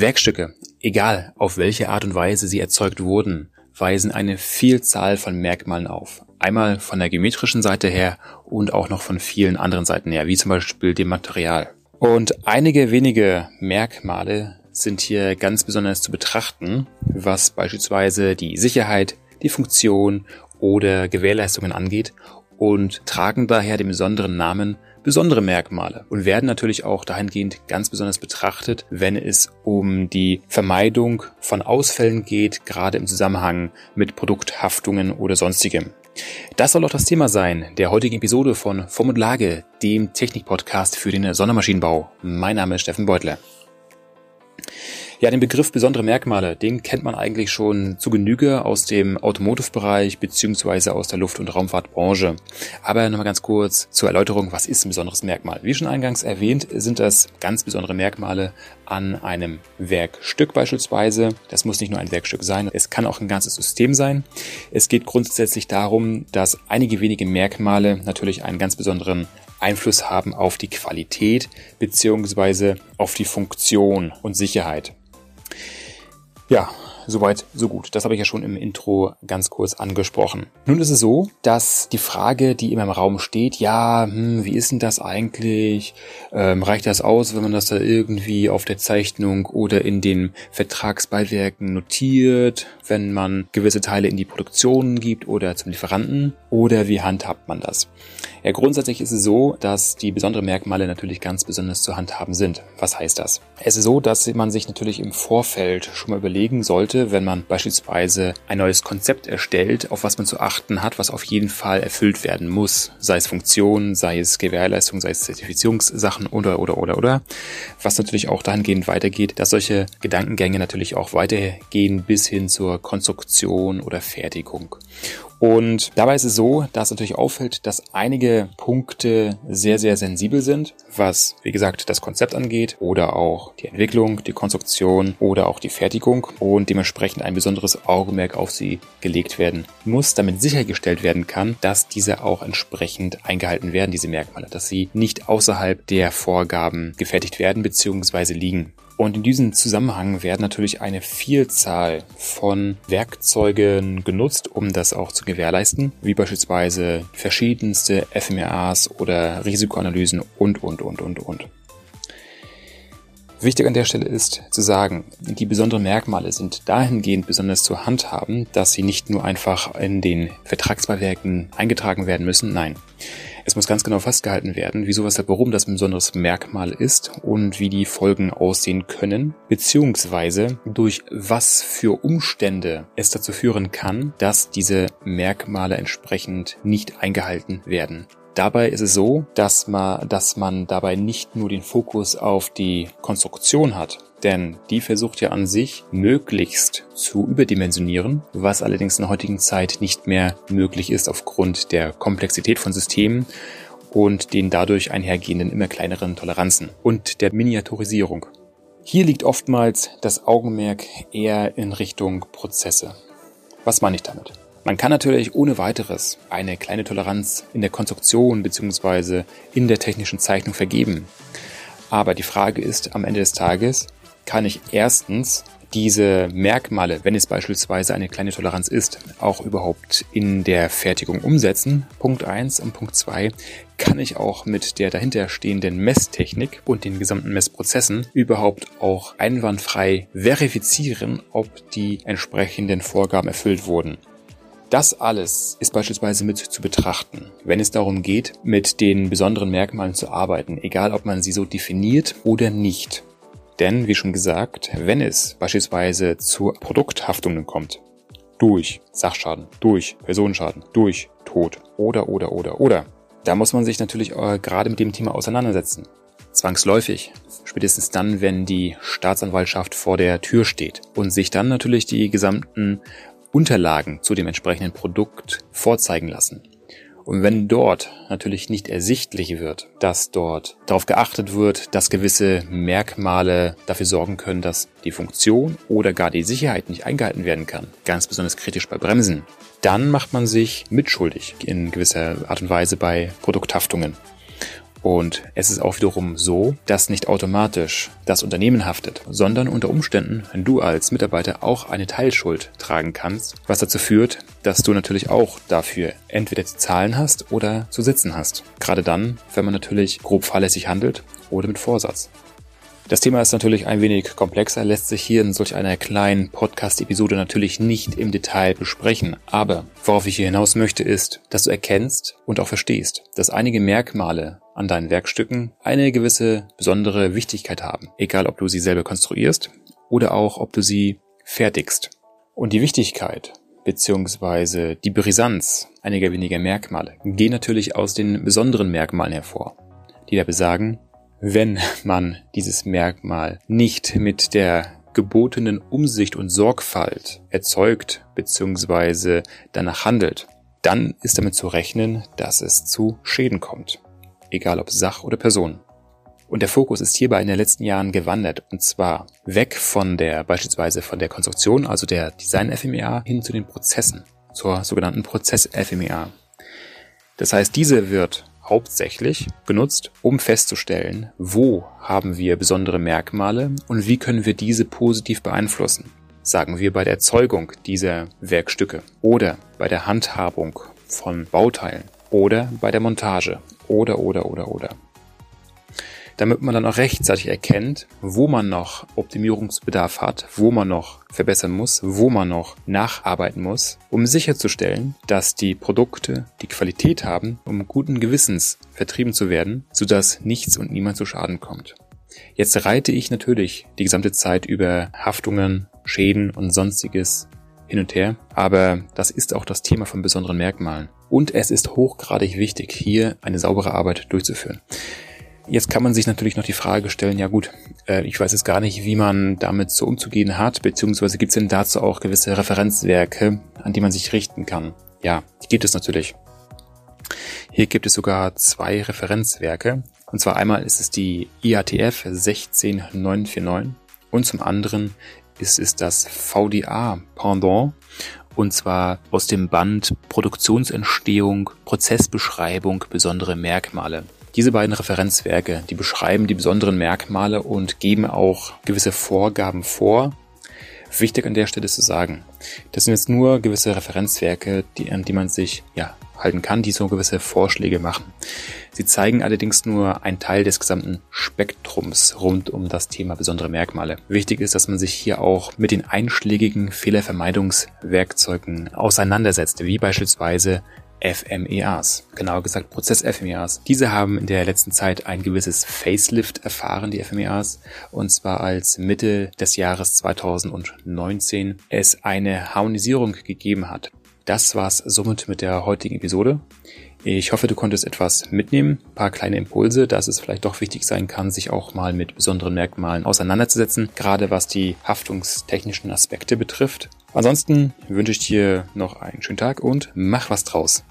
Werkstücke, egal auf welche Art und Weise sie erzeugt wurden, weisen eine Vielzahl von Merkmalen auf. Einmal von der geometrischen Seite her und auch noch von vielen anderen Seiten her, wie zum Beispiel dem Material. Und einige wenige Merkmale sind hier ganz besonders zu betrachten, was beispielsweise die Sicherheit, die Funktion oder Gewährleistungen angeht und tragen daher den besonderen Namen besondere Merkmale und werden natürlich auch dahingehend ganz besonders betrachtet, wenn es um die Vermeidung von Ausfällen geht, gerade im Zusammenhang mit Produkthaftungen oder sonstigem. Das soll auch das Thema sein der heutigen Episode von Form und Lage, dem Technik-Podcast für den Sondermaschinenbau. Mein Name ist Steffen Beutler. Ja, den Begriff besondere Merkmale, den kennt man eigentlich schon zu Genüge aus dem Automotive-Bereich beziehungsweise aus der Luft- und Raumfahrtbranche. Aber nochmal ganz kurz zur Erläuterung, was ist ein besonderes Merkmal? Wie schon eingangs erwähnt, sind das ganz besondere Merkmale an einem Werkstück beispielsweise. Das muss nicht nur ein Werkstück sein, es kann auch ein ganzes System sein. Es geht grundsätzlich darum, dass einige wenige Merkmale natürlich einen ganz besonderen Einfluss haben auf die Qualität beziehungsweise auf die Funktion und Sicherheit. Ja, soweit, so gut. Das habe ich ja schon im Intro ganz kurz angesprochen. Nun ist es so, dass die Frage, die immer im Raum steht, ja, hm, wie ist denn das eigentlich? Ähm, reicht das aus, wenn man das da irgendwie auf der Zeichnung oder in den Vertragsbeiwerken notiert, wenn man gewisse Teile in die Produktion gibt oder zum Lieferanten? Oder wie handhabt man das? Ja, grundsätzlich ist es so, dass die besonderen Merkmale natürlich ganz besonders zu handhaben sind. Was heißt das? Es ist so, dass man sich natürlich im Vorfeld schon mal überlegen sollte, wenn man beispielsweise ein neues Konzept erstellt, auf was man zu achten hat, was auf jeden Fall erfüllt werden muss. Sei es Funktionen, sei es Gewährleistung, sei es Zertifizierungssachen oder, oder, oder, oder. Was natürlich auch dahingehend weitergeht, dass solche Gedankengänge natürlich auch weitergehen bis hin zur Konstruktion oder Fertigung. Und dabei ist es so, dass natürlich auffällt, dass einige Punkte sehr, sehr sensibel sind, was, wie gesagt, das Konzept angeht oder auch die Entwicklung, die Konstruktion oder auch die Fertigung und dementsprechend ein besonderes Augenmerk auf sie gelegt werden muss, damit sichergestellt werden kann, dass diese auch entsprechend eingehalten werden, diese Merkmale, dass sie nicht außerhalb der Vorgaben gefertigt werden bzw. liegen. Und in diesem Zusammenhang werden natürlich eine Vielzahl von Werkzeugen genutzt, um das auch zu gewährleisten, wie beispielsweise verschiedenste FMRAs oder Risikoanalysen und, und, und, und, und. Wichtig an der Stelle ist zu sagen, die besonderen Merkmale sind dahingehend besonders zu handhaben, dass sie nicht nur einfach in den Vertragsbeiwerken eingetragen werden müssen, nein. Es muss ganz genau festgehalten werden, wieso, weshalb, warum das ein besonderes Merkmal ist und wie die Folgen aussehen können, beziehungsweise durch was für Umstände es dazu führen kann, dass diese Merkmale entsprechend nicht eingehalten werden. Dabei ist es so, dass man, dass man dabei nicht nur den Fokus auf die Konstruktion hat, denn die versucht ja an sich möglichst zu überdimensionieren, was allerdings in der heutigen Zeit nicht mehr möglich ist aufgrund der Komplexität von Systemen und den dadurch einhergehenden immer kleineren Toleranzen und der Miniaturisierung. Hier liegt oftmals das Augenmerk eher in Richtung Prozesse. Was meine ich damit? Man kann natürlich ohne weiteres eine kleine Toleranz in der Konstruktion bzw. in der technischen Zeichnung vergeben. Aber die Frage ist am Ende des Tages, kann ich erstens diese Merkmale, wenn es beispielsweise eine kleine Toleranz ist, auch überhaupt in der Fertigung umsetzen. Punkt eins und Punkt zwei kann ich auch mit der dahinterstehenden Messtechnik und den gesamten Messprozessen überhaupt auch einwandfrei verifizieren, ob die entsprechenden Vorgaben erfüllt wurden. Das alles ist beispielsweise mit zu betrachten, wenn es darum geht, mit den besonderen Merkmalen zu arbeiten, egal ob man sie so definiert oder nicht. Denn, wie schon gesagt, wenn es beispielsweise zu Produkthaftungen kommt, durch Sachschaden, durch Personenschaden, durch Tod oder, oder, oder, oder, da muss man sich natürlich äh, gerade mit dem Thema auseinandersetzen. Zwangsläufig. Spätestens dann, wenn die Staatsanwaltschaft vor der Tür steht und sich dann natürlich die gesamten Unterlagen zu dem entsprechenden Produkt vorzeigen lassen. Und wenn dort natürlich nicht ersichtlich wird, dass dort darauf geachtet wird, dass gewisse Merkmale dafür sorgen können, dass die Funktion oder gar die Sicherheit nicht eingehalten werden kann, ganz besonders kritisch bei Bremsen, dann macht man sich mitschuldig in gewisser Art und Weise bei Produkthaftungen. Und es ist auch wiederum so, dass nicht automatisch das Unternehmen haftet, sondern unter Umständen du als Mitarbeiter auch eine Teilschuld tragen kannst, was dazu führt, dass du natürlich auch dafür entweder zu zahlen hast oder zu sitzen hast. Gerade dann, wenn man natürlich grob fahrlässig handelt oder mit Vorsatz. Das Thema ist natürlich ein wenig komplexer, lässt sich hier in solch einer kleinen Podcast-Episode natürlich nicht im Detail besprechen. Aber worauf ich hier hinaus möchte, ist, dass du erkennst und auch verstehst, dass einige Merkmale an deinen Werkstücken eine gewisse besondere Wichtigkeit haben. Egal, ob du sie selber konstruierst oder auch, ob du sie fertigst. Und die Wichtigkeit beziehungsweise die Brisanz einiger weniger Merkmale gehen natürlich aus den besonderen Merkmalen hervor, die da besagen, wenn man dieses Merkmal nicht mit der gebotenen Umsicht und Sorgfalt erzeugt bzw. danach handelt, dann ist damit zu rechnen, dass es zu Schäden kommt, egal ob Sach oder Person. Und der Fokus ist hierbei in den letzten Jahren gewandert und zwar weg von der beispielsweise von der Konstruktion, also der Design FMEA, hin zu den Prozessen, zur sogenannten Prozess FMEA. Das heißt, diese wird hauptsächlich genutzt, um festzustellen, wo haben wir besondere Merkmale und wie können wir diese positiv beeinflussen. Sagen wir bei der Erzeugung dieser Werkstücke oder bei der Handhabung von Bauteilen oder bei der Montage oder oder oder oder damit man dann auch rechtzeitig erkennt, wo man noch Optimierungsbedarf hat, wo man noch verbessern muss, wo man noch nacharbeiten muss, um sicherzustellen, dass die Produkte die Qualität haben, um guten Gewissens vertrieben zu werden, sodass nichts und niemand zu Schaden kommt. Jetzt reite ich natürlich die gesamte Zeit über Haftungen, Schäden und sonstiges hin und her, aber das ist auch das Thema von besonderen Merkmalen. Und es ist hochgradig wichtig, hier eine saubere Arbeit durchzuführen. Jetzt kann man sich natürlich noch die Frage stellen, ja gut, äh, ich weiß jetzt gar nicht, wie man damit so umzugehen hat, beziehungsweise gibt es denn dazu auch gewisse Referenzwerke, an die man sich richten kann? Ja, die gibt es natürlich. Hier gibt es sogar zwei Referenzwerke. Und zwar einmal ist es die IATF 16949 und zum anderen ist es das VDA Pendant und zwar aus dem Band Produktionsentstehung, Prozessbeschreibung, besondere Merkmale. Diese beiden Referenzwerke, die beschreiben die besonderen Merkmale und geben auch gewisse Vorgaben vor. Wichtig an der Stelle zu sagen, das sind jetzt nur gewisse Referenzwerke, die, an die man sich ja, halten kann, die so gewisse Vorschläge machen. Sie zeigen allerdings nur einen Teil des gesamten Spektrums rund um das Thema besondere Merkmale. Wichtig ist, dass man sich hier auch mit den einschlägigen Fehlervermeidungswerkzeugen auseinandersetzt, wie beispielsweise FMEAs, genauer gesagt Prozess-FMEAs. Diese haben in der letzten Zeit ein gewisses Facelift erfahren, die FMEAs, und zwar als Mitte des Jahres 2019 es eine Harmonisierung gegeben hat. Das war's somit mit der heutigen Episode. Ich hoffe, du konntest etwas mitnehmen, ein paar kleine Impulse, dass es vielleicht doch wichtig sein kann, sich auch mal mit besonderen Merkmalen auseinanderzusetzen, gerade was die haftungstechnischen Aspekte betrifft. Ansonsten wünsche ich dir noch einen schönen Tag und mach was draus.